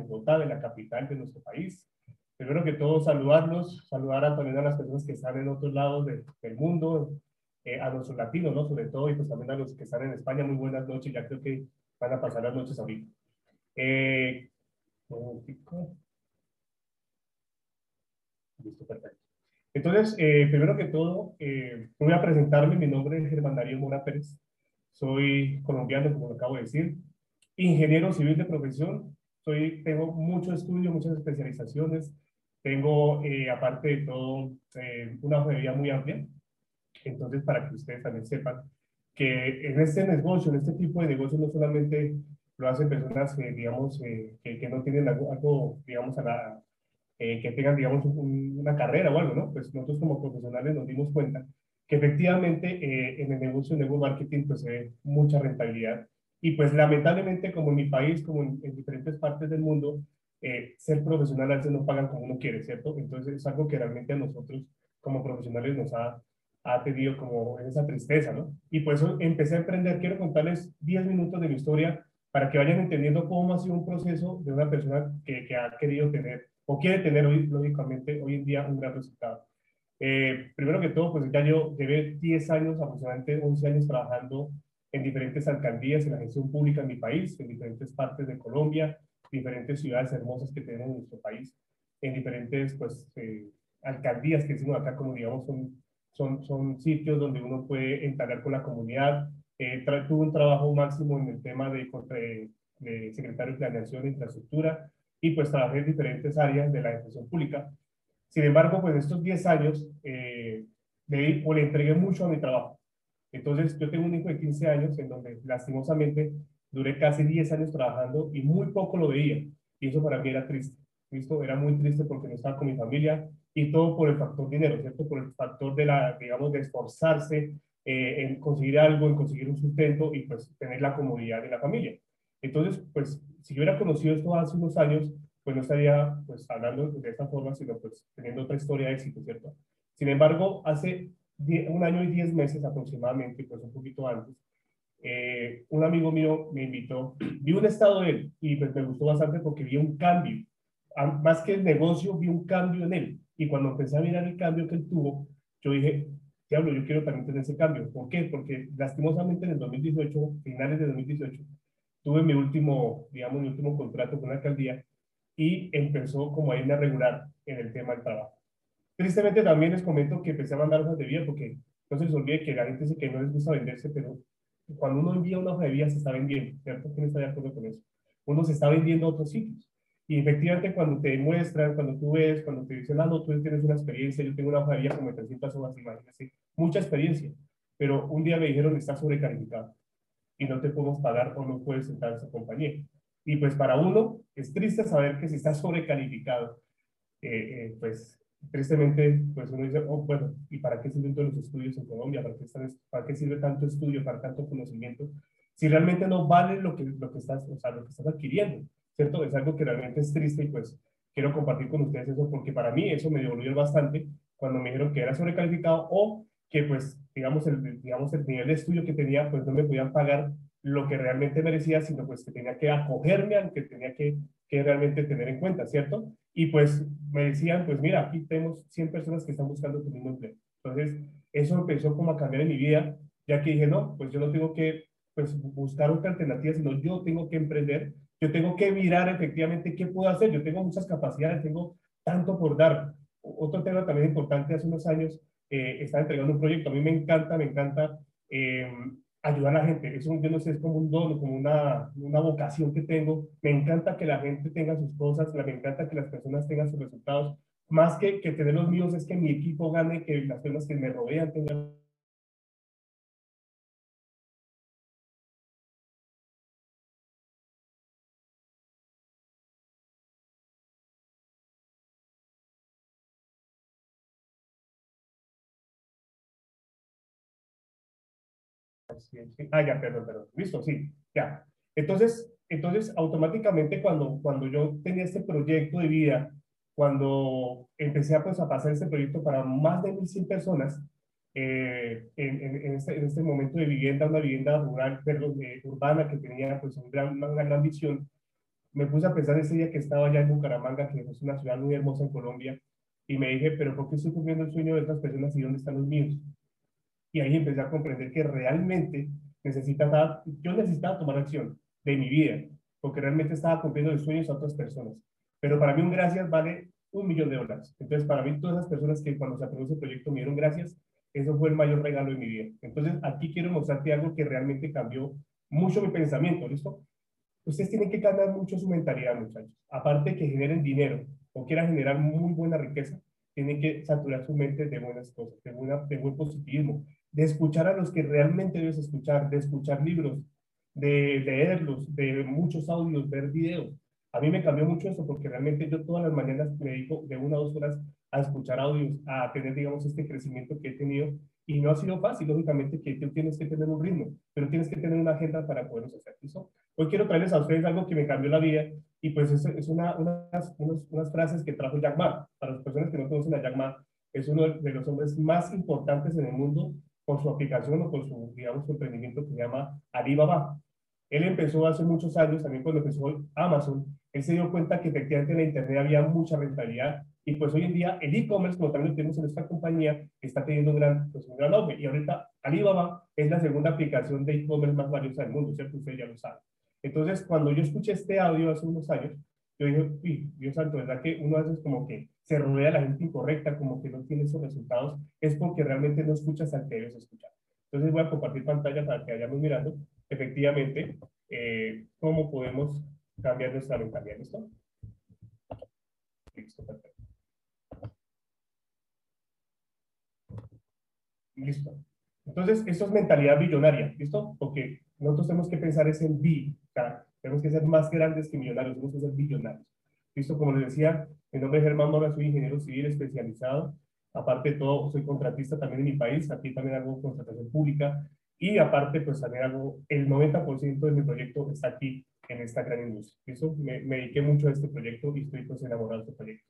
en Bogotá, de la capital de nuestro país. Primero que todo, saludarlos, saludar a también a las personas que están en otros lados del mundo, eh, a los latinos, ¿no? Sobre todo, y pues también a los que están en España, muy buenas noches, ya creo que van a pasar las noches ahorita. Eh, Listo, perfecto. Entonces, eh, primero que todo, eh, voy a presentarme. Mi nombre es Germán Darío Mora Pérez. Soy colombiano, como lo acabo de decir. Ingeniero civil de profesión. Soy, tengo mucho estudio, muchas especializaciones. Tengo, eh, aparte de todo, una hoja de vida muy amplia. Entonces, para que ustedes también sepan que en este negocio, en este tipo de negocio, no solamente lo hacen personas, digamos, que, que, no tienen algo, algo digamos, a la, eh, que tengan, digamos, una carrera o algo, ¿no? Pues nosotros como profesionales nos dimos cuenta que efectivamente eh, en el negocio de marketing pues se ve mucha rentabilidad y pues lamentablemente como en mi país, como en, diferentes partes del mundo, eh, ser profesional a veces no pagan como uno quiere, ¿cierto? Entonces es algo que realmente a nosotros como profesionales nos ha, ha tenido como esa tristeza, ¿no? Y por eso empecé a emprender. Quiero contarles 10 minutos de mi historia para que vayan entendiendo cómo ha sido un proceso de una persona que, que ha querido tener o quiere tener hoy, lógicamente, hoy en día un gran resultado. Eh, primero que todo, pues ya yo llevé 10 años, aproximadamente 11 años trabajando en diferentes alcaldías en la gestión pública en mi país, en diferentes partes de Colombia, diferentes ciudades hermosas que tenemos en nuestro país, en diferentes pues, eh, alcaldías que decimos acá, como digamos, son, son, son sitios donde uno puede entablar con la comunidad. Eh, tuve un trabajo máximo en el tema de, de, de secretario de Planeación e Infraestructura, y pues trabajé en diferentes áreas de la educación pública. Sin embargo, pues estos 10 años eh, le, o le entregué mucho a mi trabajo. Entonces, yo tengo un hijo de 15 años en donde lastimosamente duré casi 10 años trabajando y muy poco lo veía. Y eso para mí era triste. ¿Listo? Era muy triste porque no estaba con mi familia y todo por el factor dinero, ¿cierto? Por el factor de la, digamos, de esforzarse eh, en conseguir algo, en conseguir un sustento y pues tener la comodidad de la familia. Entonces, pues, si yo hubiera conocido esto hace unos años, pues no estaría pues hablando de esta forma, sino pues teniendo otra historia de éxito, ¿cierto? Sin embargo, hace un año y diez meses aproximadamente, pues un poquito antes, eh, un amigo mío me invitó, vi un estado de él y pues me gustó bastante porque vi un cambio. Más que el negocio, vi un cambio en él. Y cuando empecé a mirar el cambio que él tuvo, yo dije, diablo, yo quiero también tener ese cambio. ¿Por qué? Porque lastimosamente en el 2018, finales de 2018, tuve mi último, digamos, mi último contrato con la alcaldía y empezó como a irme a regular en el tema del trabajo. Tristemente también les comento que empecé a mandar hojas de vida porque no se les olvide que la gente dice que no les gusta venderse, pero cuando uno envía una hoja de vida se está vendiendo, ¿cierto? ¿Quién está de acuerdo con eso? Uno se está vendiendo a otros sitios. Y efectivamente cuando te demuestran, cuando tú ves, cuando te dicen, ah, no, tú tienes una experiencia, yo tengo una hoja de vida como de 300 hojas, imagínate, mucha experiencia. Pero un día me dijeron, está sobrecalificado y no te podemos pagar o no puedes entrar a esa compañía. Y pues para uno es triste saber que si está sobrecalificado, eh, eh, pues tristemente, pues uno dice, oh, bueno, ¿y para qué sirven todos los estudios en Colombia? ¿Para qué, ¿Para qué sirve tanto estudio, para tanto conocimiento? Si realmente no vale lo que, lo que, estás, o sea, lo que estás adquiriendo, ¿cierto? Es algo que realmente es triste y pues quiero compartir con ustedes eso porque para mí eso me devolvió bastante cuando me dijeron que era sobrecalificado o que pues digamos el, digamos el nivel de estudio que tenía pues no me podían pagar lo que realmente merecía, sino pues que tenía que acogerme al que tenía que, que realmente tener en cuenta, ¿cierto? Y pues me decían, pues mira, aquí tenemos 100 personas que están buscando tu mismo empleo. Entonces, eso empezó como a cambiar en mi vida, ya que dije, no, pues yo no tengo que pues, buscar otra alternativa, sino yo tengo que emprender, yo tengo que mirar efectivamente qué puedo hacer, yo tengo muchas capacidades, tengo tanto por dar. Otro tema también importante, hace unos años eh, estaba entregando un proyecto, a mí me encanta, me encanta eh, ayudar a la gente. Eso yo no sé, es como un don, como una, una vocación que tengo. Me encanta que la gente tenga sus cosas, me encanta que las personas tengan sus resultados. Más que, que tener los míos es que mi equipo gane, que las personas que me rodean tengan Ah, ya, perdón, perdón. Listo, sí, ya. Entonces, entonces automáticamente cuando, cuando yo tenía este proyecto de vida, cuando empecé a, pues, a pasar este proyecto para más de 1.100 personas, eh, en, en, este, en, este, momento de vivienda, una vivienda rural, perdón, urbana que tenía pues una gran, una gran visión, me puse a pensar ese día que estaba allá en Bucaramanga, que es una ciudad muy hermosa en Colombia, y me dije, pero ¿por qué estoy cumpliendo el sueño de otras personas y dónde están los míos? Y ahí empecé a comprender que realmente necesitaba, yo necesitaba tomar acción de mi vida, porque realmente estaba cumpliendo los sueños a otras personas. Pero para mí un gracias vale un millón de dólares. Entonces, para mí, todas esas personas que cuando se aprobó ese proyecto me dieron gracias, eso fue el mayor regalo de mi vida. Entonces, aquí quiero mostrarte algo que realmente cambió mucho mi pensamiento, ¿listo? Ustedes tienen que cambiar mucho su mentalidad, muchachos. Aparte que generen dinero o quieran generar muy buena riqueza, tienen que saturar su mente de buenas cosas, de, buena, de buen positivismo, de escuchar a los que realmente debes escuchar, de escuchar libros, de leerlos, de muchos audios, ver videos. A mí me cambió mucho eso porque realmente yo todas las mañanas me dedico de una a dos horas a escuchar audios, a tener, digamos, este crecimiento que he tenido. Y no ha sido fácil, lógicamente, que tú tienes que tener un ritmo, pero tienes que tener una agenda para poderlos hacer. ¿listo? Hoy quiero traerles a ustedes algo que me cambió la vida y pues es, es una, unas, unas, frases que trajo Jack Ma. Para las personas que no conocen a Jack Ma, es uno de los hombres más importantes en el mundo por su aplicación o por su, digamos, su emprendimiento que se llama Alibaba. Él empezó hace muchos años, también cuando empezó Amazon, él se dio cuenta que efectivamente en la Internet había mucha rentabilidad y pues hoy en día el e-commerce, como también lo tenemos en esta compañía, está teniendo un gran, pues, un gran auge. Y ahorita Alibaba es la segunda aplicación de e-commerce más valiosa del mundo, ¿cierto? Ustedes ya lo saben. Entonces, cuando yo escuché este audio hace unos años, yo dije, uy, Dios santo, ¿verdad que uno veces como que se rodea de la gente incorrecta, como que no tiene esos resultados? Es porque realmente no escuchas al que debes escuchar. Entonces voy a compartir pantalla para que vayamos mirando efectivamente eh, cómo podemos cambiar nuestra mentalidad. ¿Listo? Listo, perfecto. Listo. Entonces, esto es mentalidad billonaria, ¿listo? Porque nosotros tenemos que pensar es en bi, tenemos que ser más grandes que millonarios, tenemos que ser billonarios. ¿Listo? Como les decía, mi nombre es Germán Mora, soy ingeniero civil especializado. Aparte de todo, soy contratista también en mi país, aquí también hago contratación pública. Y aparte, pues también hago, el 90% de mi proyecto está aquí en esta gran industria. ¿Listo? Me, me dediqué mucho a este proyecto y estoy pues enamorado de este proyecto.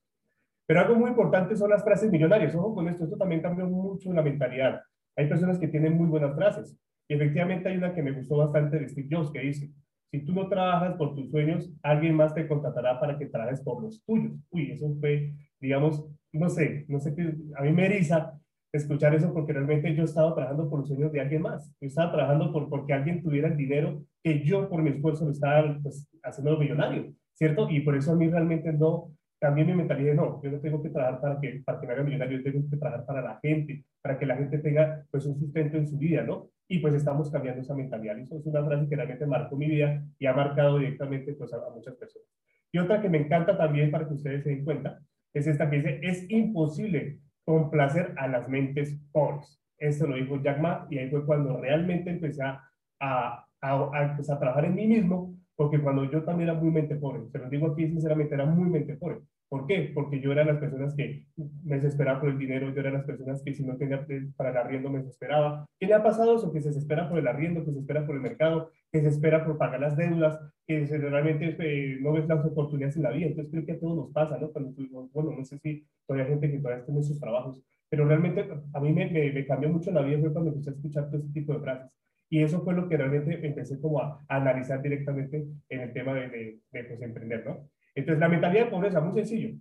Pero algo muy importante son las frases millonarias. Ojo con esto, esto también cambió mucho la mentalidad. Hay personas que tienen muy buenas frases. Y efectivamente hay una que me gustó bastante de Steve Jobs que dice, si tú no trabajas por tus sueños, alguien más te contratará para que trabajes por los tuyos. Uy, eso fue, digamos, no sé, no sé qué, a mí me eriza escuchar eso porque realmente yo estaba trabajando por los sueños de alguien más. Yo estaba trabajando por porque alguien tuviera el dinero que yo por mi esfuerzo lo estaba pues, haciendo millonario, ¿cierto? Y por eso a mí realmente no, también mi mentalidad no, yo no tengo que trabajar para que, para que me haga millonario, yo tengo que trabajar para la gente, para que la gente tenga pues un sustento en su vida, ¿no? Y pues estamos cambiando esa mentalidad. Y eso es una frase que realmente marcó mi vida y ha marcado directamente pues a, muchas personas. Y otra que me encanta también para que ustedes se den cuenta, es esta que dice, es imposible complacer a las mentes pobres. Eso lo dijo Jack Ma y ahí fue cuando realmente empecé a, a, a, pues, a trabajar en mí mismo porque cuando yo también era muy mente pobre, se lo digo aquí sinceramente, era muy mente pobre. ¿Por qué? Porque yo era las personas que me desesperaba por el dinero, yo era las personas que si no tenía para el arriendo me desesperaba. ¿Qué le ha pasado eso? Que se desespera por el arriendo, que se espera por el mercado, que se espera por pagar las deudas, que realmente eh, no ves las oportunidades en la vida. Entonces creo que a todos nos pasa, ¿no? Cuando bueno, no sé si todavía hay gente que todavía tiene sus trabajos, pero realmente a mí me, me, me cambió mucho la vida fue cuando empecé a escuchar todo este tipo de frases. Y eso fue lo que realmente empecé como a, analizar directamente en el tema de, de, de pues, emprender, ¿no? Entonces, la mentalidad de pobreza, muy sencillo.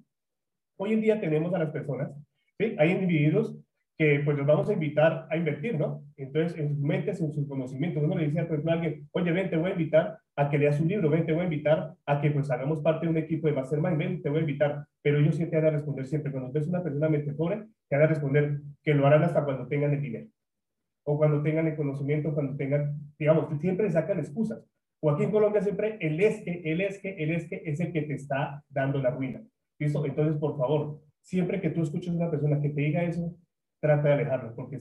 Hoy en día tenemos a las personas, ¿sí? Hay individuos que pues los vamos a invitar a invertir, ¿no? Entonces, en sus mentes, en sus conocimientos, uno le dice pues, a alguien, oye, ven, te voy a invitar a que leas un libro, ven, te voy a invitar a que pues hagamos parte de un equipo de mastermind, ven, te voy a invitar, pero ellos sí te van a responder siempre, cuando ves una persona mente pobre, te van a responder que lo harán hasta cuando tengan el dinero o cuando tengan el conocimiento, cuando tengan, digamos, siempre sacan excusas. O aquí en Colombia siempre el es que, el es que, el es que es el que te está dando la ruina. ¿Listo? Entonces, por favor, siempre que tú escuches a una persona que te diga eso, trata de alejarlo, porque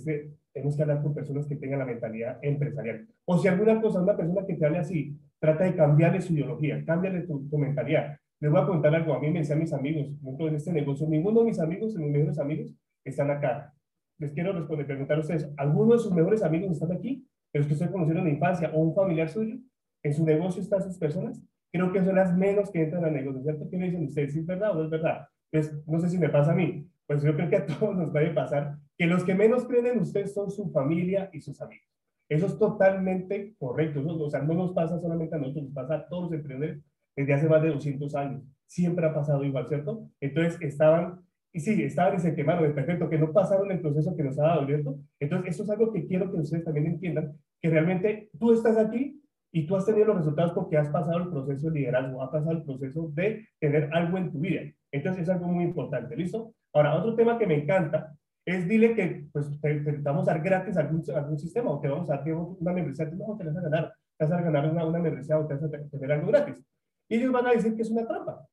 tenemos que hablar con personas que tengan la mentalidad empresarial. O si alguna cosa, una persona que te hable así, trata de cambiarle su ideología, cámbiale tu, tu mentalidad. Les voy a contar algo, a mí me decían mis amigos, en este negocio, ninguno de mis amigos, mis mejores amigos, están acá les quiero responder, preguntar a ustedes, ¿alguno de sus mejores amigos están aquí? ¿Los que usted conocieron en la infancia o un familiar suyo? ¿En su negocio están esas personas? Creo que son las menos que entran al negocio, ¿cierto? ¿Qué me dicen ustedes? ¿Sí es verdad o no es verdad? Pues no sé si me pasa a mí, pues yo creo que a todos nos puede pasar que los que menos creen en ustedes son su familia y sus amigos. Eso es totalmente correcto. o sea, no nos pasa solamente a nosotros, nos pasa a todos los emprendedores, desde hace más de 200 años. Siempre ha pasado igual, ¿cierto? Entonces estaban, y sí, estaban y se quemaron, perfecto, que no pasaron el proceso que nos ha dado, ¿cierto? Entonces, eso es algo que quiero que ustedes también entiendan, que realmente tú estás aquí y tú has tenido los resultados porque has pasado el proceso de liderazgo, has pasado el proceso de tener algo en tu vida. Entonces, es algo muy importante, ¿listo? Ahora, otro tema que me encanta es dile que pues te, vamos a dar gratis algún, algún sistema o te vamos a dar una membresía, te vas a ganar, te vas a ganar una, una membresía o te vas a tener algo gratis. Y ellos van a decir que es una trampa,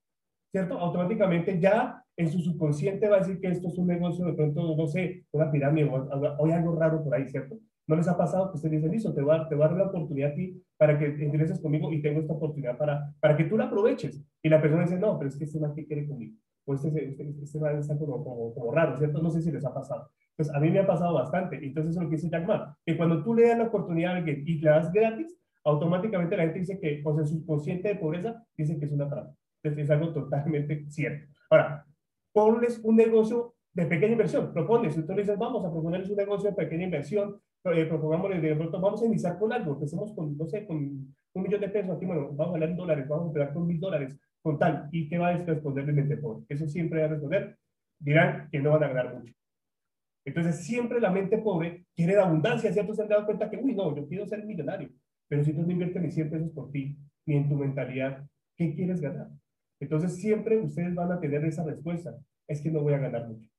¿cierto? Automáticamente ya en su subconsciente va a decir que esto es un negocio, de pronto, no sé, una pirámide o, hay algo raro por ahí, ¿cierto? ¿No les ha pasado que ustedes dicen, listo, te voy, a, te voy a dar la oportunidad a ti para que ingreses conmigo y tengo esta oportunidad para, para que tú la aproveches? Y la persona dice, no, pero es que este man que quiere conmigo o este, este, este man está como, como, como, raro, ¿cierto? No sé si les ha pasado. Pues a mí me ha pasado bastante. Entonces, eso es lo que dice Jack Ma, que cuando tú le das la oportunidad a alguien y le das gratis, automáticamente la gente dice que, o sea, subconsciente de pobreza, dice que es una trampa. Entonces, es algo totalmente cierto. Ahora, ponles un negocio de pequeña inversión, propones, tú le dices, vamos a proponerles un negocio de pequeña inversión, eh, propongámosle de pronto, vamos a iniciar con algo, empecemos con, no sé, con un millón de pesos, aquí, bueno, vamos a hablar en dólares, vamos a empezar con mil dólares, con tal, ¿y qué va a responder el mente pobre? Eso siempre va a responder, dirán que no van a ganar mucho. Entonces, siempre la mente pobre quiere la abundancia, ¿cierto? Se han dado cuenta que, uy, no, yo quiero ser millonario, pero si tú no inviertes ni 100 pesos por ti, ni en tu mentalidad, ¿qué quieres ganar? Entonces, siempre ustedes van a tener esa respuesta, es que no voy a ganar mucho.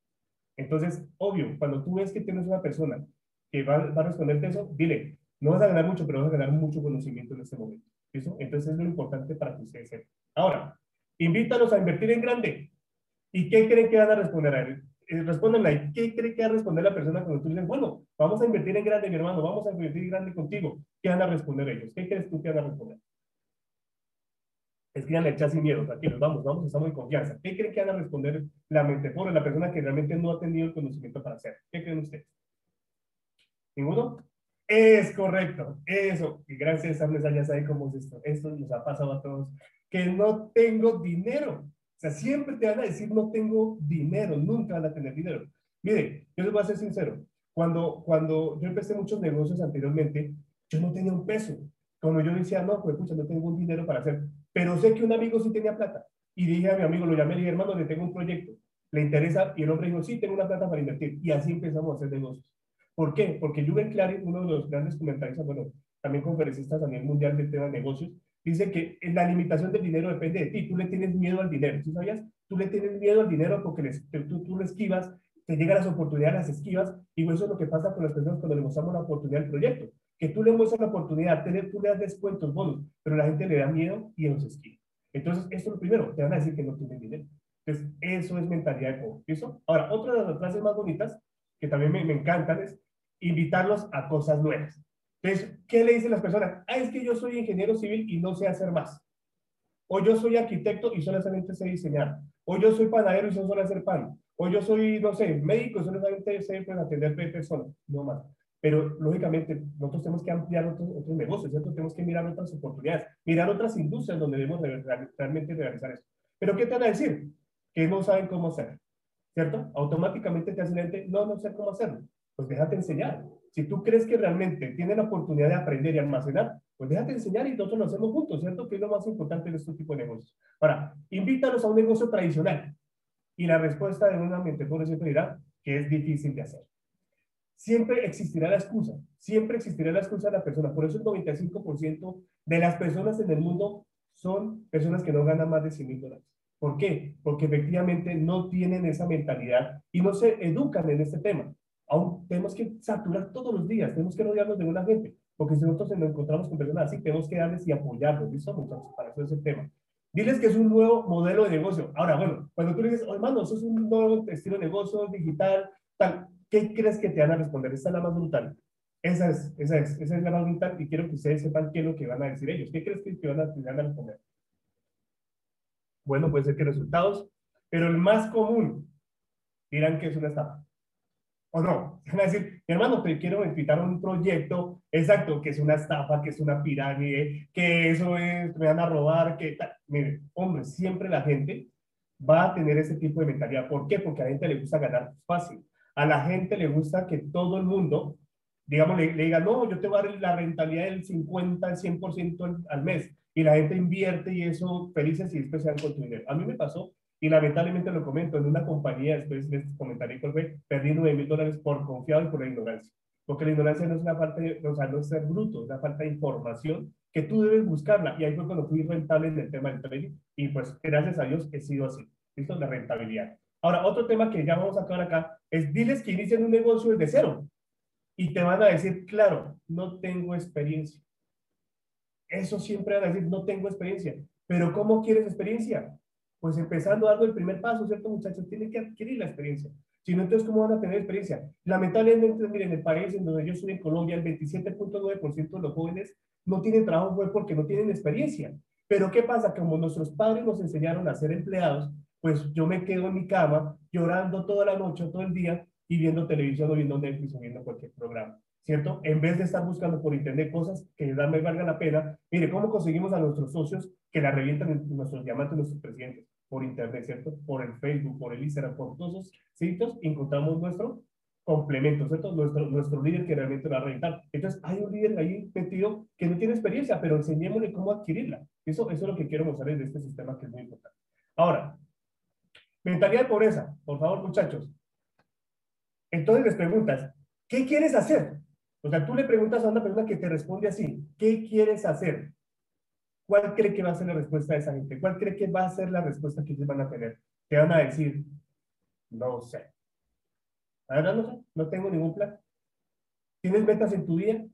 Entonces, obvio, cuando tú ves que tienes una persona que va, a responderte eso, dile, no vas a ganar mucho, pero vas a ganar mucho conocimiento en este momento. ¿Eso? Entonces, es lo importante para que ustedes sepan. Ahora, invítalos a invertir en grande. ¿Y qué creen que van a responder a él? Eh, respondenla. ¿Y qué cree que va a responder la persona cuando tú dices, bueno, vamos a invertir en grande, mi hermano, vamos a invertir grande contigo? ¿Qué van a responder ellos? ¿Qué crees tú que van a responder? Escríbanle el chat sin miedo, tranquilos, vamos, vamos, estamos en confianza. ¿Qué creen que van a responder la mente pobre, la persona que realmente no ha tenido el conocimiento para hacer? ¿Qué creen ustedes? ¿Ninguno? Es correcto, eso. Y gracias Mesa ya saben cómo es esto. Esto nos ha pasado a todos que no tengo dinero. O sea, siempre te van a decir no tengo dinero, nunca van a tener dinero. Mire, yo les voy a ser sincero. Cuando, cuando yo empecé muchos negocios anteriormente, yo no tenía un peso. Cuando yo decía, no, pues pucha, no tengo un dinero para hacer. Pero sé que un amigo sí tenía plata. Y dije a mi amigo, lo llamé y dije, hermano, le tengo un proyecto. ¿Le interesa? Y el hombre dijo, sí, tengo una plata para invertir. Y así empezamos a hacer negocios. ¿Por qué? Porque Juven Clary, uno de los grandes comentaristas, bueno, también conferencistas a nivel mundial del tema de negocios, dice que la limitación del dinero depende de ti. Tú le tienes miedo al dinero. ¿Sí sabías? Tú le tienes miedo al dinero porque tú, tú lo esquivas, te llegan las oportunidades, las esquivas, y eso es lo que pasa con las personas cuando le mostramos la oportunidad del proyecto. Que tú le muestras la oportunidad, tener, tú le das descuentos, bonos, pero la gente le da miedo y los esquiva. Entonces, esto es lo primero, te van a decir que no tienen dinero. Entonces, eso es mentalidad de cómo. ¿Eso? Ahora, otra de las frases más bonitas, que también me, me encantan, es invitarlos a cosas nuevas. Entonces, ¿qué le dicen las personas? Ah, es que yo soy ingeniero civil y no sé hacer más. O yo soy arquitecto y solamente sé diseñar. O yo soy panadero y solo sé hacer pan. O yo soy, no sé, médico y solamente sé pues, atender personas. No más. Pero, lógicamente, nosotros tenemos que ampliar otros, otros negocios, ¿cierto? Tenemos que mirar otras oportunidades, mirar otras industrias donde debemos realmente realizar eso. Pero, ¿qué te van a decir? Que no saben cómo hacer, ¿cierto? Automáticamente te hacen no, no sé cómo hacerlo. Pues déjate enseñar. Si tú crees que realmente tienen la oportunidad de aprender y almacenar, pues déjate enseñar y nosotros lo hacemos juntos, ¿cierto? Que es lo más importante en este tipo de negocios. Ahora, invítalos a un negocio tradicional. Y la respuesta de una mente por siempre dirá que es difícil de hacer. Siempre existirá la excusa, siempre existirá la excusa de la persona. Por eso el 95% de las personas en el mundo son personas que no ganan más de 100 mil dólares. ¿Por qué? Porque efectivamente no tienen esa mentalidad y no se educan en este tema aún tenemos que saturar todos los días, tenemos que rodearnos de una gente, porque si nosotros nos encontramos con personas así, tenemos que darles y apoyarlos, ¿listo? Muchachos, para eso es el tema. Diles que es un nuevo modelo de negocio. Ahora, bueno, cuando tú le dices, oh, hermano, eso es un nuevo estilo de negocio digital, tal, ¿qué crees que te van a responder? Esa es la más brutal. Esa es, esa es, esa es la más brutal y quiero que ustedes sepan qué es lo que van a decir ellos. ¿Qué crees que, van, a, que van a responder? Bueno, puede ser que resultados, pero el más común dirán que es una estafa. ¿O no? Van a decir, hermano, te quiero invitar a un proyecto, exacto, que es una estafa, que es una pirámide, que eso es, me van a robar, que tal. Mire, hombre, siempre la gente va a tener ese tipo de mentalidad. ¿Por qué? Porque a la gente le gusta ganar fácil. A la gente le gusta que todo el mundo digamos, le, diga, no, yo te voy a dar la rentabilidad del 50, el 100% al, al mes, y la gente invierte y eso felices y después se dan con tu dinero. A mí me pasó, y lamentablemente lo comento, en una compañía, después de este comentario que fue, perdí 9 mil dólares por confiado y por la ignorancia. Porque la ignorancia no es una falta o sea, no es ser bruto, es una falta de información que tú debes buscarla. Y ahí fue cuando fui rentable en el tema del trading. Y pues, gracias a Dios, he sido así. ¿Listo? La rentabilidad. Ahora, otro tema que ya vamos a acabar acá es diles que inician un negocio desde cero. Y te van a decir, claro, no tengo experiencia. Eso siempre van a decir, no tengo experiencia. Pero ¿cómo quieres experiencia? Pues empezando dando el primer paso, ¿cierto, muchachos? Tienen que adquirir la experiencia. Si no, entonces, ¿cómo van a tener experiencia? Lamentablemente, miren, en el país en donde yo estoy en Colombia, el 27.9% de los jóvenes no tienen trabajo fue porque no tienen experiencia. Pero ¿qué pasa? Como nuestros padres nos enseñaron a ser empleados, pues yo me quedo en mi cama llorando toda la noche, todo el día, y viendo televisión o viendo Netflix o viendo cualquier programa, ¿cierto? En vez de estar buscando por internet cosas que me valga la pena, mire, ¿cómo conseguimos a nuestros socios que la revientan en nuestros diamantes, nuestros presidentes? Por internet, ¿cierto? Por el Facebook, por el Instagram, por todos esos sitios, encontramos nuestro complemento, ¿cierto? Nuestro, nuestro líder que realmente va a reventar. Entonces, hay un líder ahí metido que no tiene experiencia, pero enseñémosle cómo adquirirla. Eso, eso es lo que quiero mostrarles de este sistema que es muy importante. Ahora, mentalidad de pobreza, por favor, muchachos. Entonces les preguntas, ¿qué quieres hacer? O sea, tú le preguntas a una persona que te responde así, ¿qué quieres hacer? ¿Cuál cree que va a ser la respuesta de esa gente? ¿Cuál cree que va a ser la respuesta que ellos van a tener? Te van a decir, no sé. La no sé, no tengo ningún plan. ¿Tienes metas en tu día?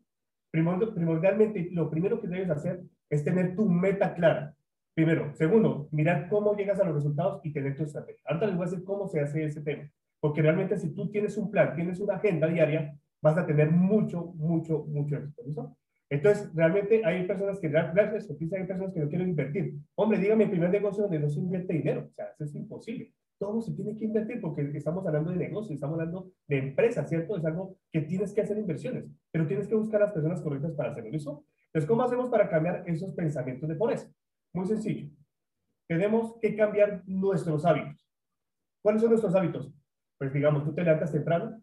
Primordialmente, lo primero que debes hacer es tener tu meta clara. Primero. Segundo, mirar cómo llegas a los resultados y tener tu estrategia. Ahora les voy a decir cómo se hace ese tema. Porque realmente si tú tienes un plan, tienes una agenda diaria, vas a tener mucho, mucho, mucho éxito. Entonces, realmente hay personas que, gracias hay personas que no quieren invertir. Hombre, dígame el primer negocio donde no se invierte dinero. O sea, eso es imposible. Todo se tiene que invertir porque estamos hablando de negocio, estamos hablando de empresa, ¿cierto? Es algo que tienes que hacer inversiones, pero tienes que buscar las personas correctas para hacerlo. ¿Listo? Entonces, ¿cómo hacemos para cambiar esos pensamientos de pobreza? Muy sencillo. Tenemos que cambiar nuestros hábitos. ¿Cuáles son nuestros hábitos? pues digamos, tú te levantas temprano.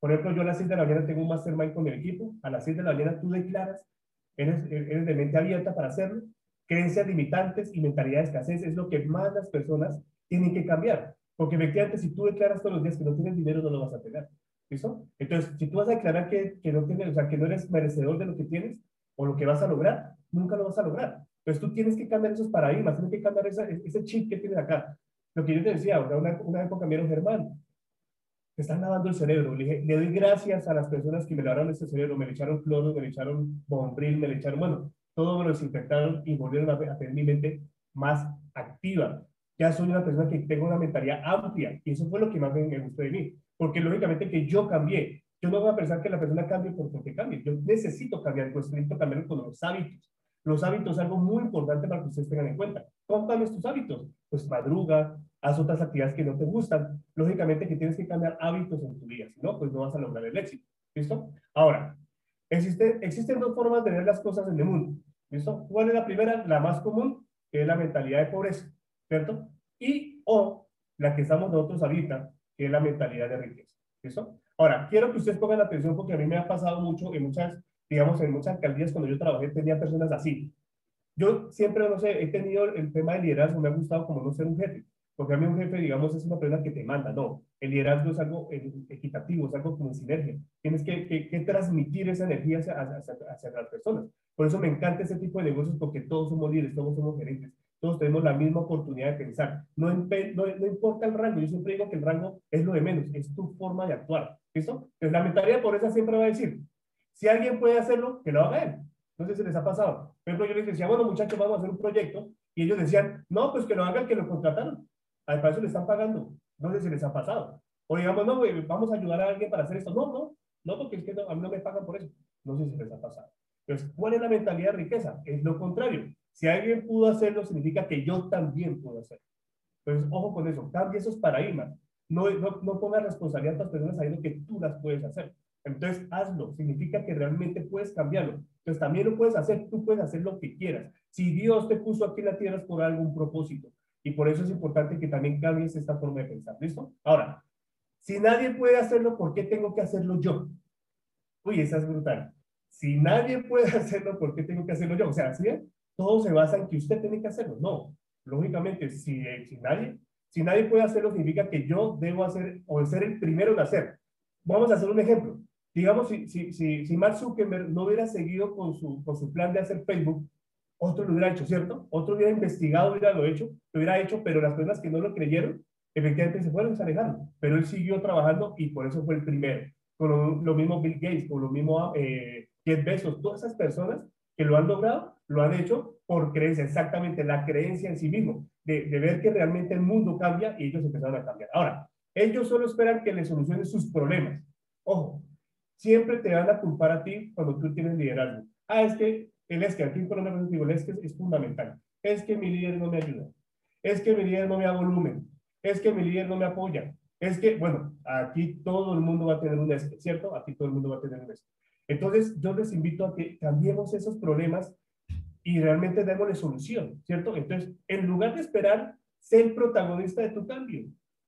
Por ejemplo, yo a las 6 de la mañana tengo un mastermind con el equipo. A las 6 de la mañana tú declaras, eres, eres de mente abierta para hacerlo. Creencias limitantes y mentalidad de escasez es lo que más las personas tienen que cambiar. Porque efectivamente, si tú declaras todos los días que no tienes dinero, no lo vas a tener. ¿Listo? Entonces, si tú vas a declarar que, que, no tienes, o sea, que no eres merecedor de lo que tienes o lo que vas a lograr, nunca lo vas a lograr. Entonces, tú tienes que cambiar esos paradigmas, tienes que cambiar ese chip que tienes acá. Lo que yo te decía, una, una época me Germán, me están lavando el cerebro. Le, dije, le doy gracias a las personas que me lavaron ese cerebro, me le echaron cloro, me le echaron bombril, me le echaron, bueno, todo me lo desinfectaron y volvieron a, tener mi mente más activa. Ya soy una persona que tengo una mentalidad amplia y eso fue lo que más me, gustó de mí, porque lógicamente que yo cambié. Yo no voy a pensar que la persona cambie porque cambie. Yo necesito cambiar, pues necesito cambiar con los hábitos. Los hábitos algo muy importante para que ustedes tengan en cuenta. ¿Cómo cambias tus hábitos? Pues madruga, haz otras actividades que no te gustan. Lógicamente que tienes que cambiar hábitos en tu vida, si no, pues no vas a lograr el éxito. ¿Listo? Ahora, existe, existen dos formas de ver las cosas en el mundo. ¿Listo? ¿Cuál es la primera? La más común, que es la mentalidad de pobreza, ¿cierto? Y o la que estamos nosotros ahorita, que es la mentalidad de riqueza. ¿Listo? Ahora, quiero que ustedes pongan atención porque a mí me ha pasado mucho en muchas digamos, en muchas alcaldías cuando yo trabajé tenía personas así. Yo siempre, no sé, he tenido el tema de liderazgo, me ha gustado como no ser un jefe, porque a mí un jefe, digamos, es una persona que te manda, no, el liderazgo es algo eh, equitativo, es algo como sinergia, tienes que, que, transmitir esa energía hacia, hacia, las personas. Por eso me encanta ese tipo de negocios, porque todos somos líderes, todos somos gerentes, todos tenemos la misma oportunidad de pensar. No, no, no, importa el rango, yo siempre digo que el rango es lo de menos, es tu forma de actuar. ¿Listo? Entonces la mentalidad por eso siempre va a decir, si alguien puede hacerlo, que lo haga él. No sé si les ha pasado. Por ejemplo, yo les decía, bueno, muchachos, vamos a hacer un proyecto. Y ellos decían, no, pues que lo haga el que lo contrataron. Al eso le están pagando. No sé si les ha pasado. O digamos, no, vamos a ayudar a alguien para hacer esto. No, no, no, porque es que a mí no me pagan por eso. No sé si les ha pasado. Entonces, ¿cuál es la mentalidad de riqueza? Es lo contrario. Si alguien pudo hacerlo, significa que yo también puedo hacerlo. Entonces, ojo con eso. Cambia esos paradigmas. No, no, no pongas responsabilidad a otras personas sabiendo que tú las puedes hacer. Entonces, hazlo. Significa que realmente puedes cambiarlo. Entonces, también lo puedes hacer. Tú puedes hacer lo que quieras. Si Dios te puso aquí en la tierra es por algún propósito. Y por eso es importante que también cambies esta forma de pensar. ¿Listo? Ahora, si nadie puede hacerlo, ¿por qué tengo que hacerlo yo? Uy, esa es brutal. Si nadie puede hacerlo, ¿por qué tengo que hacerlo yo? O sea, ¿sí? todo se basa en que usted tiene que hacerlo. No, lógicamente, si, si, nadie, si nadie puede hacerlo, significa que yo debo hacer o ser el primero en hacer. Vamos a hacer un ejemplo. Digamos, si, si, si, si Mark Zuckerberg no hubiera seguido con su, con su plan de hacer Facebook, otro lo hubiera hecho, ¿cierto? Otro hubiera investigado, hubiera lo hecho, lo hubiera hecho, pero las personas que no lo creyeron, efectivamente se fueron, se alejaron. Pero él siguió trabajando y por eso fue el primero. Con lo, mismo Bill Gates, con lo mismo eh, Jeff Bezos, todas esas personas que lo han logrado, lo han hecho por creencia, exactamente la creencia en sí mismo, de, de ver que realmente el mundo cambia y ellos empezaron a cambiar. Ahora, ellos solo esperan que le solucionen sus problemas. Ojo, siempre te van a culpar a ti cuando tú tienes liderazgo. Ah, es que el es que aquí en Colombia digo, el es que es fundamental. Es que mi líder no me ayuda. Es que mi líder no me da volumen. Es que mi líder no me apoya. Es que, bueno, aquí todo el mundo va a tener un es ¿cierto? Aquí todo el mundo va a tener un es. Entonces, yo les invito a que cambiemos esos problemas y realmente démosle solución, ¿cierto? Entonces, en lugar de esperar, ser protagonista de tu cambio.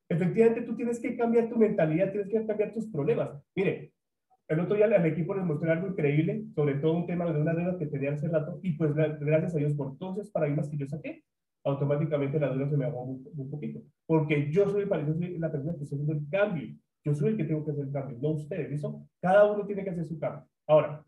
Efectivamente, tú tienes que cambiar tu mentalidad, tienes que cambiar tus problemas. Mire, el otro día al equipo les mostré algo increíble, sobre todo un tema de una deuda que tenía hace rato, y pues gracias a Dios por todos esos paradigmas que yo saqué, automáticamente la deuda se me bajó un, poquito. Porque yo soy la persona que estoy haciendo el cambio. Yo soy el que tengo que hacer el cambio, no ustedes. ¿Listo? Cada uno tiene que hacer su cambio. Ahora,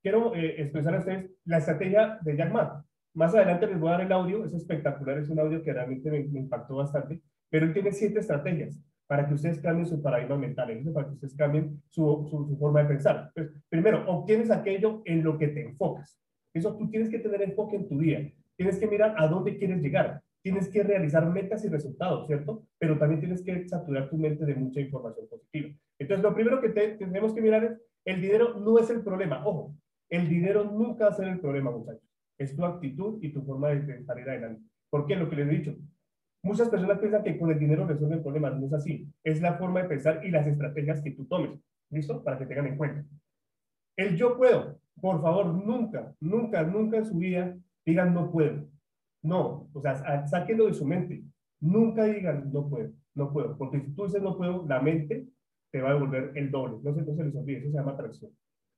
quiero eh, expresar a ustedes la estrategia de Jack Ma. Más adelante les voy a dar el audio, es espectacular, es un audio que realmente me, me impactó bastante, pero él tiene siete estrategias para que ustedes cambien su paradigma mental, para que ustedes cambien su, forma de pensar. Entonces, primero, obtienes aquello en lo que te enfocas. Eso tú tienes que tener enfoque en tu día. Tienes que mirar a dónde quieres llegar. Tienes que realizar metas y resultados, ¿cierto? Pero también tienes que saturar tu mente de mucha información positiva. Entonces, lo primero que tenemos que mirar es, el dinero no es el problema. Ojo, el dinero nunca va a ser el problema, muchachos. Es tu actitud y tu forma de salir adelante. ¿Por qué? Lo que les he dicho, Muchas personas piensan que con el dinero resuelven problemas. No es así. Es la forma de pensar y las estrategias que tú tomes. ¿Listo? Para que tengan en cuenta. El yo puedo. Por favor, nunca, nunca, nunca en su vida digan no puedo. No. O sea, sáquenlo de su mente. Nunca digan no puedo, no puedo. Porque si tú dices no puedo, la mente te va a devolver el doble. No sé, no se les olvide. Eso se llama atracción.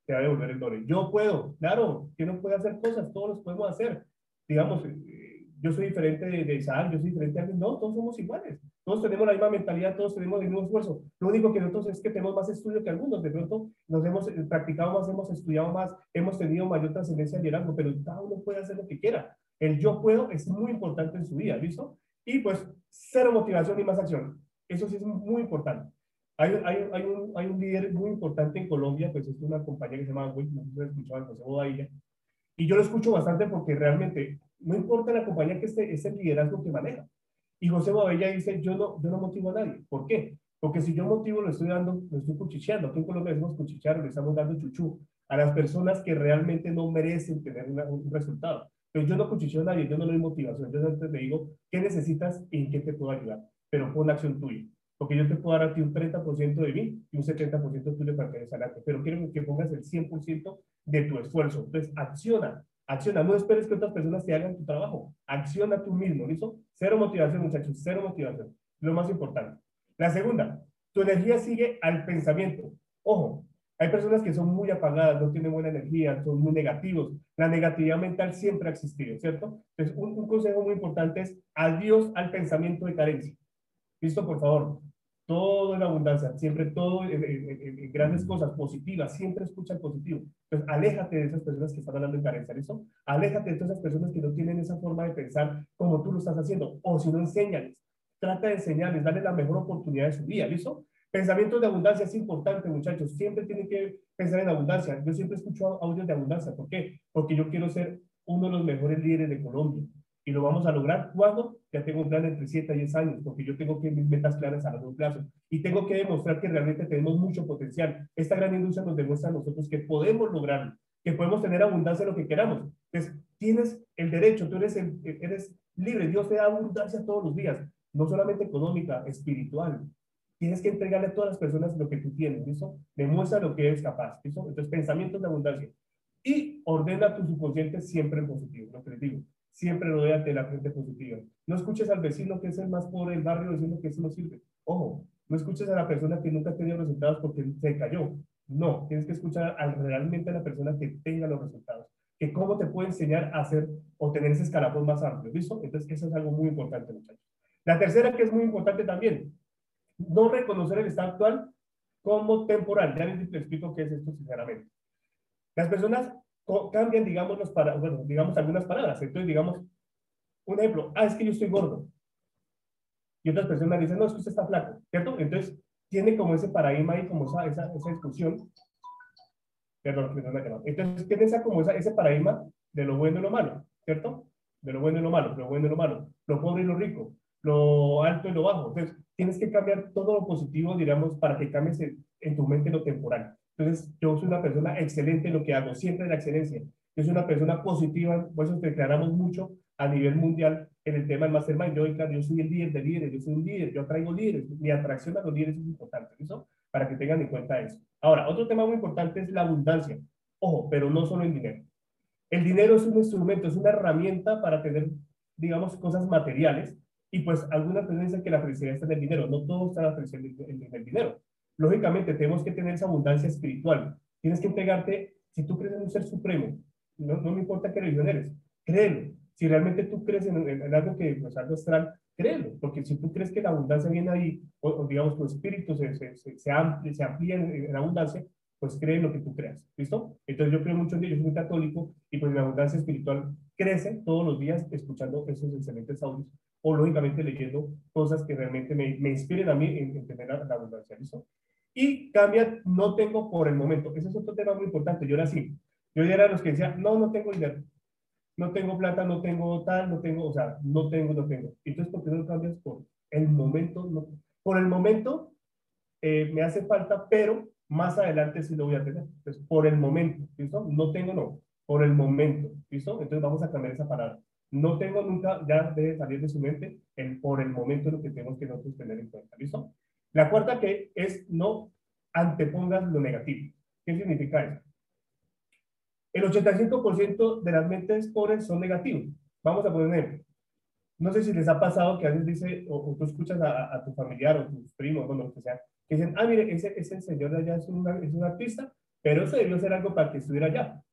Te va a devolver el doble. Yo puedo. Claro, que no puede hacer cosas. Todos los podemos hacer. Digamos, yo soy diferente de, de Isaac, yo soy diferente de No, todos somos iguales. Todos tenemos la misma mentalidad, todos tenemos el mismo esfuerzo. Lo único que nosotros es que tenemos más estudio que algunos. De pronto nos hemos eh, practicado más, hemos estudiado más, hemos tenido mayor trascendencia en liderazgo, pero cada uno puede hacer lo que quiera. El yo puedo es muy importante en su vida, ¿listo? Y pues cero motivación y más acción. Eso sí es muy importante. Hay, hay, hay, un, hay un líder muy importante en Colombia, pues es una compañía que se llama, no sé si escuchado, el José Bodadilla, y yo lo escucho bastante porque realmente no importa la compañía que esté, es el liderazgo que maneja. Y José Bobella dice, yo no, yo no motivo a nadie. ¿Por qué? Porque si yo motivo, lo estoy dando, lo estoy cuchicheando. Aquí en Colombia decimos cuchichear, le estamos dando chuchú a las personas que realmente no merecen tener un resultado. Pero yo no cuchicheo a nadie, yo no le doy motivación. Yo antes le digo, ¿qué necesitas y en qué te puedo ayudar? Pero pon acción tuya. Porque yo te puedo dar a ti un 30% de mí y un 70% tuyo para que adelante. Pero quiero que pongas el 100% de tu esfuerzo. Entonces, acciona, Acciona, no esperes que otras personas te hagan tu trabajo. Acciona tú mismo, ¿listo? Cero motivación, muchachos, cero motivación. Lo más importante. La segunda, tu energía sigue al pensamiento. Ojo, hay personas que son muy apagadas, no tienen buena energía, son muy negativos. La negatividad mental siempre ha existido, ¿cierto? Entonces, un, un consejo muy importante es adiós al pensamiento de carencia. ¿Listo? Por favor, todo en abundancia, siempre todo en, grandes cosas positivas, siempre escucha el positivo. Entonces, aléjate de esas personas que están hablando en carencia, ¿listo? Aléjate de todas esas personas que no tienen esa forma de pensar como tú lo estás haciendo, o si no, enséñales. Trata de enseñarles, darles la mejor oportunidad de su vida, ¿listo? Pensamientos de abundancia es importante, muchachos. Siempre tienen que pensar en abundancia. Yo siempre escucho audios de abundancia. ¿Por qué? Porque yo quiero ser uno de los mejores líderes de Colombia. Y lo vamos a lograr cuando ya tengo un plan entre 7 a 10 años, porque yo tengo que mis metas claras a largo plazo. Y tengo que demostrar que realmente tenemos mucho potencial. Esta gran industria nos demuestra a nosotros que podemos lograrlo, que podemos tener abundancia en lo que queramos. Entonces, tienes el derecho, tú eres, eres libre. Dios te da abundancia todos los días, no solamente económica, espiritual. Tienes que entregarle a todas las personas lo que tú tienes, ¿listo? Demuestra lo que eres capaz, ¿listo? Entonces, pensamientos de abundancia. Y ordena tu subconsciente siempre en positivo, lo que les digo siempre rodeate de la gente positiva. No escuches al vecino que es el más pobre del barrio diciendo que eso no sirve. Ojo, no escuches a la persona que nunca ha tenido resultados porque se cayó. No, tienes que escuchar al, realmente a la persona que tenga los resultados, que cómo te puede enseñar a hacer o tener ese escalafón más amplio, ¿listo? Entonces, eso es algo muy importante, muchachos. La tercera, que es muy importante también, no reconocer el estado actual como temporal. Ya les explico qué es esto sinceramente. Las personas cambian, digamos, para, bueno, digamos algunas palabras. Entonces, digamos, un ejemplo, ah, es que yo estoy gordo. Y otras personas dicen, no, es que usted está flaco, ¿cierto? Entonces, tiene como ese paradigma y como esa, esa, esa discusión. Perdón, perdón, Entonces, tiene esa, como esa, ese paradigma de lo bueno y lo malo, ¿cierto? De lo bueno y lo malo, lo bueno y lo malo, lo pobre y lo rico, lo alto y lo bajo. Entonces, tienes que cambiar todo lo positivo, digamos, para que cambies en tu mente lo temporal. Entonces, yo soy una persona excelente en lo que hago, siempre la excelencia. Yo soy una persona positiva, por eso declaramos mucho a nivel mundial en el tema del Mastermind. Yo, yo soy el líder de líderes, yo soy un líder, yo atraigo líderes. Mi atracción a los líderes es importante, ¿eso? Para que tengan en cuenta eso. Ahora, otro tema muy importante es la abundancia. Ojo, pero no solo el dinero. El dinero es un instrumento, es una herramienta para tener, digamos, cosas materiales, y pues algunas dicen que la felicidad está en el dinero. No todo está la felicidad en el dinero. Lógicamente, tenemos que tener esa abundancia espiritual. Tienes que entregarte, si tú crees en un ser supremo, no, no me importa qué religión eres, créelo. Si realmente tú crees en, algo que, pues, algo astral, créelo. Porque si tú crees que la abundancia viene ahí, o, digamos, tu espíritu se, se, se, se amplía, en, en, abundancia, pues cree en lo que tú creas. ¿Listo? Entonces yo creo mucho en yo soy muy católico, y pues mi abundancia espiritual crece todos los días escuchando esos excelentes audios o lógicamente leyendo cosas que realmente me, me inspiren a mí en, tener la, abundancia. ¿listo? Y cambia, no tengo por el momento. Ese es otro tema muy importante. Yo era así. Yo era los que decía, no, no tengo dinero. No tengo plata, no tengo tal, no tengo, o sea, no tengo, no tengo. Entonces, ¿por qué no cambias por el momento? No, por el momento eh, me hace falta, pero más adelante sí lo voy a tener. Entonces, por el momento, ¿listo? No tengo, no, por el momento, ¿listo? Entonces vamos a cambiar esa palabra no tengo nunca, ya debe salir de su mente el, por el momento lo que tenemos que nosotros tener en cuenta. ¿Listo? La cuarta que es no antepongas lo negativo. ¿Qué significa eso? El 85% de las mentes pobres son negativos. Vamos a poner No sé si les ha pasado que a veces dice, o, tú escuchas a, tu familiar o tus primos, o lo que sea, que dicen, ah, mire, ese, ese señor de allá es, es un artista, pero eso debió ser algo para que estuviera allá.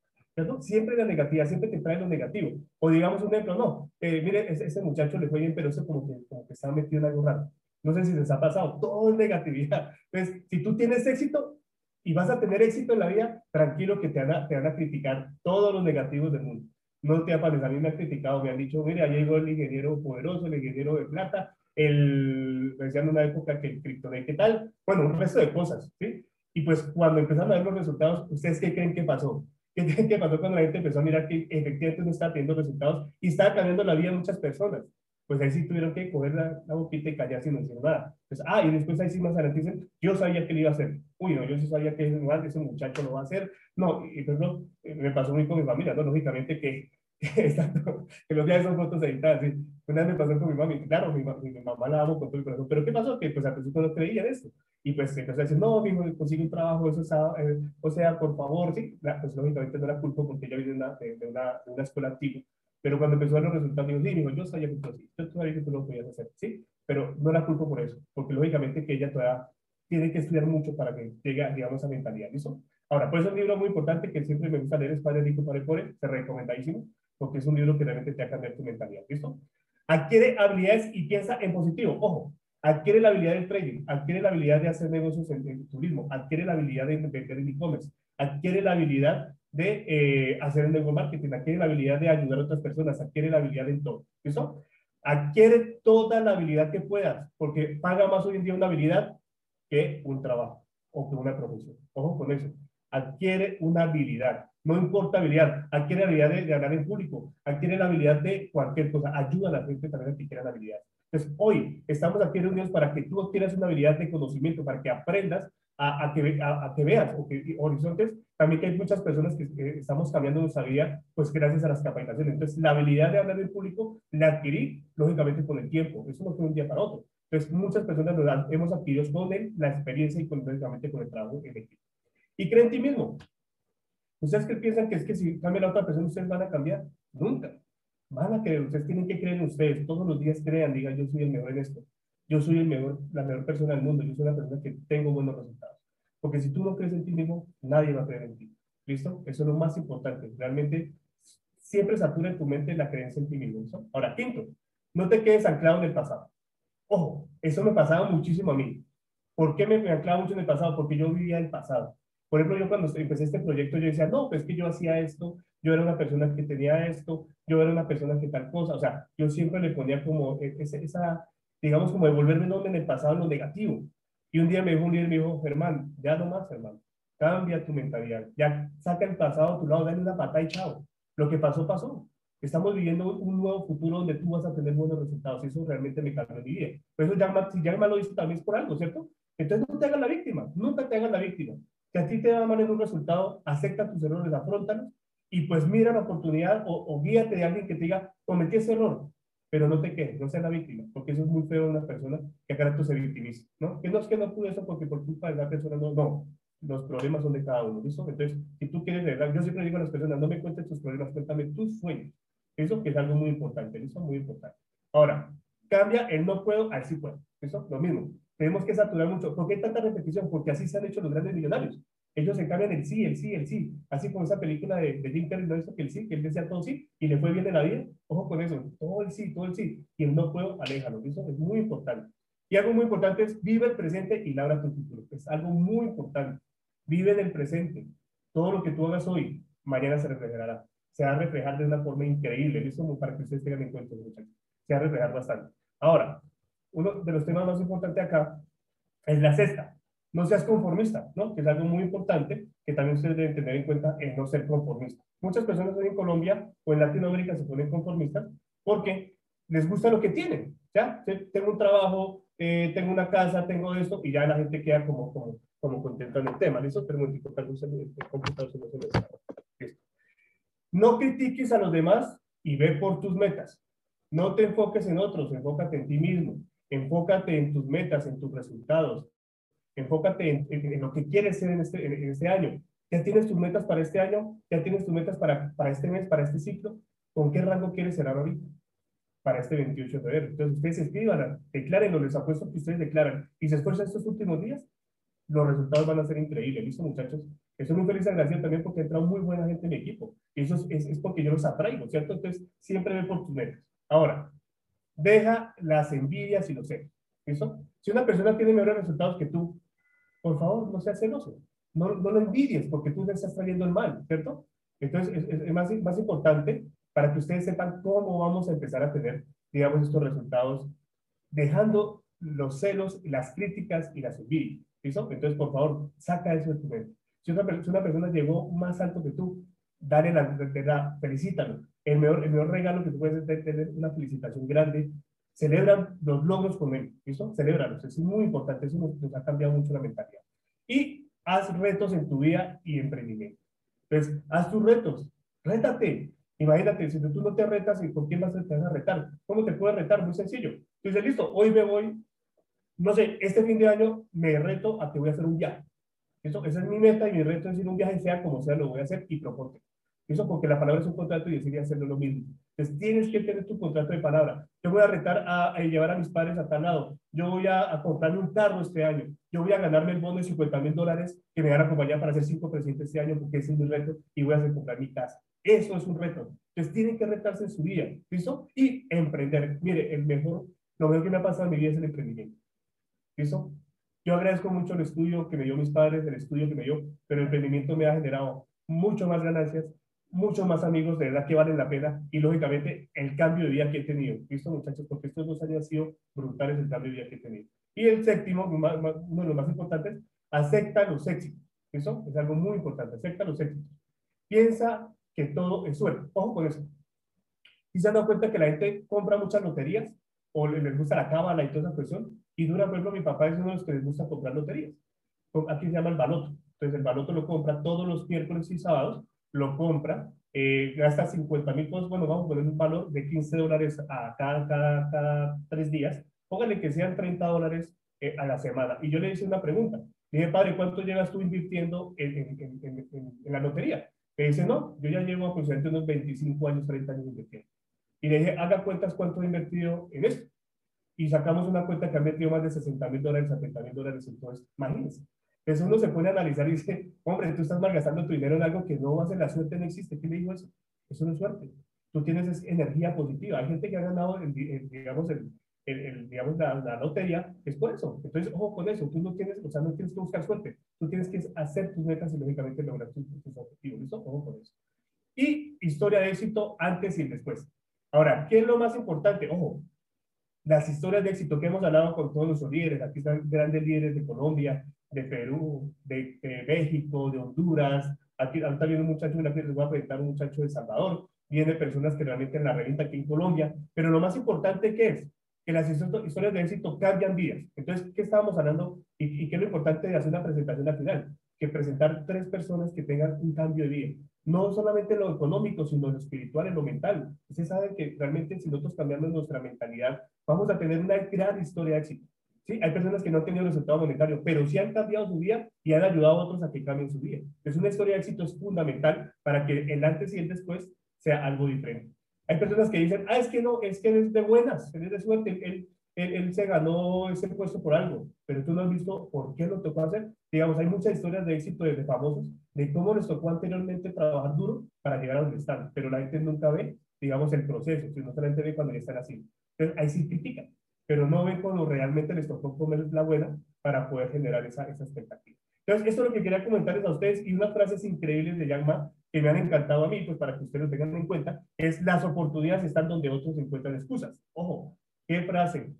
Siempre la negativa, siempre te trae lo negativo. O digamos un ejemplo, no, eh, mire, ese, muchacho le fue bien, pero eso como que, como que está metido en algo raro. No sé si les ha pasado, todo es negatividad. Entonces, si tú tienes éxito y vas a tener éxito en la vida, tranquilo que te van a, te van a criticar todos los negativos del mundo. No te aparece, a mí me han criticado, me han dicho, mire, ahí llegó el ingeniero poderoso, el ingeniero de plata, el, decían en una época que el criptonite, ¿qué tal? Bueno, un resto de cosas, ¿sí? Y pues cuando empezaron a ver los resultados, ¿ustedes qué creen que pasó? ¿Qué, ¿Qué, pasó cuando la gente empezó a mirar que efectivamente no estaba teniendo resultados y estaba cambiando la vida de muchas personas? Pues ahí sí tuvieron que coger la, la boquita y callar sin decir nada. Pues, ah, y después ahí sí más adelante dicen, yo sabía que lo iba a hacer. Uy, no, yo sí sabía que ese muchacho lo va a hacer. No, y pues no, eh, me pasó muy con mi familia, ¿no? Lógicamente que, que los días son fotos editadas, ¿sí? Una vez me pasó con mi mamá, claro, mi, mi, mamá la amo con todo el corazón, pero ¿qué pasó? Que pues al principio no creía en esto. Y pues empezó a decir, no, hijo, consigue un trabajo, eso está, eh, o sea, por favor, sí, pues lógicamente no la culpo porque ella viene de una, de, una, de una escuela antigua, pero cuando empezó a ver los resultados, dijo, sí, hijo, yo sabía que tú sí, yo sabía que tú lo podías hacer, sí, pero no la culpo por eso, porque lógicamente que ella todavía tiene que estudiar mucho para que llegue, digamos, a mentalidad, ¿listo? Ahora, por eso es un libro muy importante que siempre me gusta leer, es Padre Rico, Padre Pobre, se recomendadísimo, porque es un libro que realmente te va a cambiar tu mentalidad, ¿listo? Adquiere habilidades y piensa en positivo, ojo, adquiere la habilidad del trading, adquiere la habilidad de hacer negocios en, turismo, adquiere la habilidad de vender en e-commerce, adquiere la habilidad de eh, hacer el network marketing, adquiere la habilidad de ayudar a otras personas, adquiere la habilidad en todo. ¿Listo? Adquiere toda la habilidad que puedas, porque paga más hoy en día una habilidad que un trabajo o que una profesión. Ojo con eso. Adquiere una habilidad. No importa habilidad, adquiere la habilidad de, hablar en público, adquiere la habilidad de cualquier cosa, ayuda a la gente también a que quiera la habilidad. Entonces, hoy estamos aquí reunidos para que tú adquieras una habilidad de conocimiento, para que aprendas a, a, que, a, que, veas o que, horizontes. También que hay muchas personas que, estamos cambiando nuestra vida, pues gracias a las capacitaciones. Entonces, la habilidad de hablar en público la adquirí, lógicamente, con el tiempo. Eso no fue un día para otro. Entonces, muchas personas lo hemos adquirido con el, la experiencia y con, lógicamente con el trabajo en equipo. Y creen en ti mismo. ¿Ustedes qué piensan que es que si cambia la otra persona, ustedes van a cambiar? Nunca van a creer, ustedes tienen que creer en ustedes, todos los días crean, digan, yo soy el mejor en esto, yo soy el mejor, la mejor persona del mundo, yo soy la persona que tengo buenos resultados. Porque si tú no crees en ti mismo, nadie va a creer en ti. ¿Listo? Eso es lo más importante. Realmente siempre satura en tu mente la creencia en ti mismo. ¿listo? Ahora, quinto, no te quedes anclado en el pasado. Ojo, eso me pasaba muchísimo a mí. ¿Por qué me, me anclaba mucho en el pasado? Porque yo vivía el pasado. Por ejemplo, yo cuando empecé este proyecto, yo decía, no, pues que yo hacía esto, yo era una persona que tenía esto, yo era una persona que tal cosa. O sea, yo siempre le ponía como e, esa, digamos, como devolverme nombre en el pasado, lo negativo. Y un día me dijo un líder, me dijo, Germán, ya no más, hermano. Cambia tu mentalidad. Ya saca el pasado a tu lado, dale una pata y chao. Lo que pasó, pasó. Estamos viviendo un nuevo futuro donde tú vas a tener buenos resultados. Y eso realmente me cambió mi vida. Por eso ya, si ya lo dice también es por algo, ¿cierto? Entonces no te hagas la víctima. Nunca te hagas la víctima. Que a ti te va mal en un resultado, acepta tus errores, afrontalos y pues mira la oportunidad o, o guíate de alguien que te diga, cometí ese error, pero no te quedes, no seas la víctima, porque eso es muy feo de una persona que a rato se victimiza, ¿no? Que no es que no pude eso porque por culpa de la persona, no, no, los problemas son de cada uno, ¿listo? Entonces, si tú quieres verdad, yo siempre digo a las personas, no me cuentes tus problemas, cuéntame tus sueños. Eso que es algo muy importante, es muy importante. Ahora, cambia el no puedo al sí puedo, ¿listo? Lo mismo. Tenemos que saturar mucho. ¿Por qué tanta repetición? Porque así se han hecho los grandes millonarios. Ellos se cambian el sí, el sí, el sí. Así como esa película de, de Jim Carrey, no hizo que el sí, que él decía todo sí, y le fue bien en la vida. Ojo con eso, todo el sí, todo el sí. Y el no puedo, aléjalo. Eso es muy importante. Y algo muy importante es vive el presente y labra tu futuro. Es algo muy importante. Vive en el presente. Todo lo que tú hagas hoy, mañana se reflejará. Se va a reflejar de una forma increíble. Eso para que ustedes tengan en cuenta, muchachos. Se va a reflejar bastante. Ahora, uno de los temas más importantes acá es la cesta. No seas conformista, ¿no? Que es algo muy importante que también ustedes deben tener en cuenta el no ser conformista. Muchas personas en Colombia o en Latinoamérica se ponen conformistas porque les gusta lo que tienen, ¿ya? Tengo un trabajo, eh, tengo una casa, tengo esto, y ya la gente queda como, como, como contenta en el tema. Eso pero el computador se no se No critiques a los demás y ve por tus metas. No te enfoques en otros, enfócate en ti mismo. Enfócate en tus metas, en tus resultados. Enfócate en, lo que quieres ser en este, en, este año. ¿Ya tienes tus metas para este año? ¿Ya tienes tus metas para, para este mes, para este ciclo? ¿Con qué rango quieres ser ahorita? Para este 28 de febrero. Entonces, ustedes escriban, declárenlo, les apuesto que ustedes declaran y se esfuerzan estos últimos días, los resultados van a ser increíbles. ¿Listo, muchachos? Estoy muy feliz agradecido también porque ha entrado muy buena gente en mi equipo. Y eso es, es, porque yo los atraigo, ¿cierto? Entonces, siempre ve por tus metas. Ahora, deja las envidias y los celos. ¿Listo? Si una persona tiene mejores resultados que tú, por favor, no seas celoso. No, no lo envidies porque tú le estás trayendo el mal, ¿cierto? Entonces, es, más, más importante para que ustedes sepan cómo vamos a empezar a tener, digamos, estos resultados, dejando los celos, las críticas y las envidias. ¿Listo? Entonces, por favor, saca eso de tu mente. Si una, una persona llegó más alto que tú, dale la, la, felicítalo. El mejor, el mejor regalo que tú puedes es tener una felicitación grande celebran los logros con él, ¿listo? Celébralos, es muy importante, eso nos, ha cambiado mucho la mentalidad. Y haz retos en tu vida y emprendimiento. Entonces, haz tus retos, rétate. Imagínate, si tú no te retas, ¿con quién vas a, te a retar? ¿Cómo te puedes retar? Muy sencillo. Tú dices, listo, hoy me voy, no sé, este fin de año me reto a que voy a hacer un viaje. Eso, esa es mi meta y mi reto es ir un viaje, sea como sea, lo voy a hacer y proponte. Eso porque la palabra es un contrato y decidí hacerlo lo mismo. Entonces tienes que tener tu contrato de palabra. Yo voy a retar a, llevar a mis padres a tal lado. Yo voy a, a, comprarme un carro este año. Yo voy a ganarme el bono de 50 mil dólares que me van a acompañar para ser cinco presidentes este año porque ese es mi reto y voy a comprar mi casa. Eso es un reto. Entonces tienen que retarse en su vida. ¿Listo? Y emprender. Mire, el mejor, lo mejor que me ha pasado en mi vida es el emprendimiento. ¿Listo? Yo agradezco mucho el estudio que me dio mis padres, el estudio que me dio, pero el emprendimiento me ha generado mucho más ganancias, muchos más amigos de verdad que valen la pena y lógicamente el cambio de vida que he tenido. ¿Listo, muchachos? Porque estos dos años han sido brutales el cambio de vida que he tenido. Y el séptimo, uno de los más importantes, acepta los éxitos. ¿Listo? Es algo muy importante, acepta los éxitos. Piensa que todo es suerte. Ojo con eso. Y se han dado cuenta que la gente compra muchas loterías o les gusta la cábala y toda esa cuestión. Y dura, por ejemplo, mi papá es uno de los que les gusta comprar loterías. Aquí se llama el baloto. Entonces el baloto lo compra todos los miércoles y sábados lo compra, eh, gasta 50 mil pesos, bueno, vamos a poner un valor de 15 dólares a cada, cada, cada tres días, póngale que sean 30 dólares eh, a la semana. Y yo le hice una pregunta, le dije, padre, ¿cuánto llevas tú invirtiendo en, en, en, la lotería? Me dice, no, yo ya llevo aproximadamente unos 25 años, 30 años invirtiendo. Y le dije, haga cuentas cuánto he invertido en esto. Y sacamos una cuenta que ha metido más de 60 mil dólares, 70 mil dólares. Entonces, imagínense. Entonces uno se pone a analizar y dice, hombre, tú estás malgastando tu dinero en algo que no va a ser la suerte, no existe. ¿Quién le dijo eso? Eso no es suerte. Tú tienes energía positiva. Hay gente que ha ganado, digamos, el, el, digamos, la, la, lotería, es por eso. Entonces, ojo con eso. Tú no tienes, o sea, no tienes que buscar suerte. Tú tienes que hacer tus metas y lógicamente lograr tus, tus objetivos. ¿Listo? Ojo con eso. Y historia de éxito antes y después. Ahora, ¿qué es lo más importante? Ojo, las historias de éxito que hemos hablado con todos los líderes, aquí están grandes líderes de Colombia, de Perú, de, México, de Honduras, aquí ahorita viene un muchacho, les voy a presentar un muchacho de Salvador, viene personas que realmente en la revista aquí en Colombia, pero lo más importante que es que las historias de éxito cambian vidas. Entonces, ¿qué estábamos hablando? ¿Y, y qué es lo importante de hacer una presentación al final? Que presentar tres personas que tengan un cambio de vida no solamente lo económico, sino lo espiritual y lo mental. Ustedes saben que realmente si nosotros cambiamos nuestra mentalidad, vamos a tener una gran historia de éxito. ¿Sí? Hay personas que no han tenido resultado monetario, pero sí han cambiado su vida y han ayudado a otros a que cambien su vida. Es una historia de éxito es fundamental para que el antes y el después sea algo diferente. Hay personas que dicen, ah, es que no, es que es de buenas, es de suerte, él, él, se ganó ese puesto por algo, pero tú no has visto por qué lo tocó hacer. Digamos, hay muchas historias de éxito de, famosos, de cómo les tocó anteriormente trabajar duro para llegar a donde están, pero la gente nunca ve, digamos, el proceso, sino solamente ve cuando ya están así. Entonces, ahí sí critican, pero no ven cuando realmente les tocó comer la buena para poder generar esa, esa expectativa. Entonces, esto es lo que quería comentarles a ustedes y unas frases increíbles de Jack Ma que me han encantado a mí, pues para que ustedes lo tengan en cuenta, es las oportunidades están donde otros encuentran excusas. Ojo, ¿qué frase?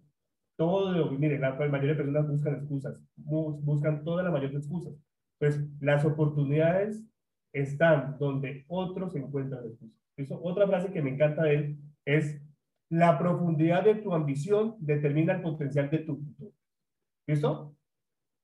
Todo, miren, la mayoría de personas buscan excusas, buscan toda la mayoría de excusas. Pues las oportunidades están donde otros encuentran excusas. Eso, otra frase que me encanta de él es, la profundidad de tu ambición determina el potencial de tu futuro. ¿Listo?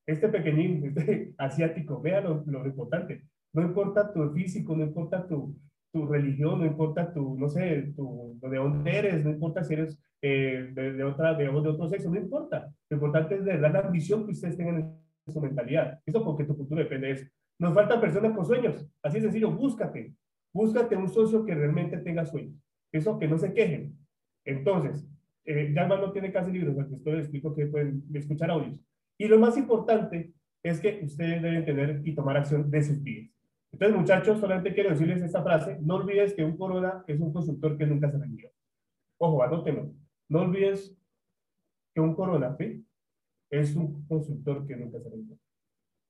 Este pequeñín, este asiático, vea lo, lo importante. No importa tu físico, no importa tu, tu religión, no importa tu, no sé, tu, de dónde eres, no importa si eres eh, de, otra, de, de, otro sexo, no importa. Lo importante es de dar la ambición que ustedes tengan en su mentalidad. Eso porque tu futuro depende de eso. Nos faltan personas con sueños. Así de sencillo, búscate. Búscate un socio que realmente tenga sueños. Eso que no se quejen. Entonces, eh, ya no tiene casi libros, porque esto les explico que pueden escuchar audios. Y lo más importante es que ustedes deben tener y tomar acción de sus vidas. Entonces, muchachos, solamente quiero decirles esta frase. No olvides que un corona es un constructor que nunca se vendió. Ojo, anótenlo. No olvides que un Corona es un constructor que nunca se vendió.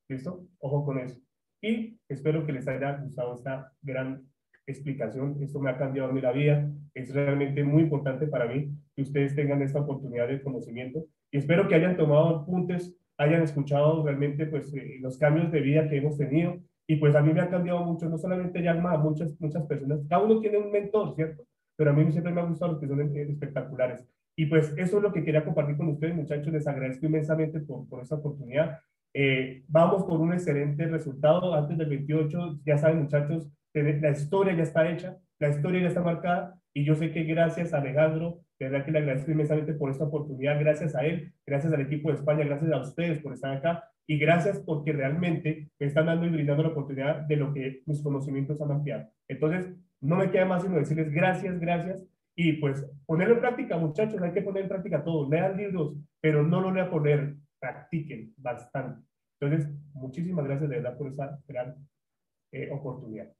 ¿Listo? Ojo con eso. Y espero que les haya gustado esta gran explicación. Esto me ha cambiado mí la vida. Es realmente muy importante para mí que ustedes tengan esta oportunidad de conocimiento. Y espero que hayan tomado apuntes, hayan escuchado realmente pues, eh, los cambios de vida que hemos tenido. Y pues a mí me ha cambiado mucho, no solamente ya muchas, muchas personas. Cada uno tiene un mentor, ¿cierto? pero a mí siempre me ha gustado los que son eh, espectaculares. Y pues eso es lo que quería compartir con ustedes, muchachos. Les agradezco inmensamente por, por esta oportunidad. Eh, vamos por un excelente resultado antes del 28. Ya saben, muchachos, la historia ya está hecha, la historia ya está marcada. Y yo sé que gracias a Alejandro, de verdad que le agradezco inmensamente por esta oportunidad. Gracias a él, gracias al equipo de España, gracias a ustedes por estar acá. Y gracias porque realmente me están dando y brindando la oportunidad de lo que mis conocimientos han ampliado. Entonces, no me queda más sino decirles gracias, gracias. Y pues ponerlo en práctica, muchachos, hay que poner en práctica todo. Lean libros, pero no lo lean por leer, practiquen bastante. Entonces, muchísimas gracias de verdad por esa gran eh, oportunidad.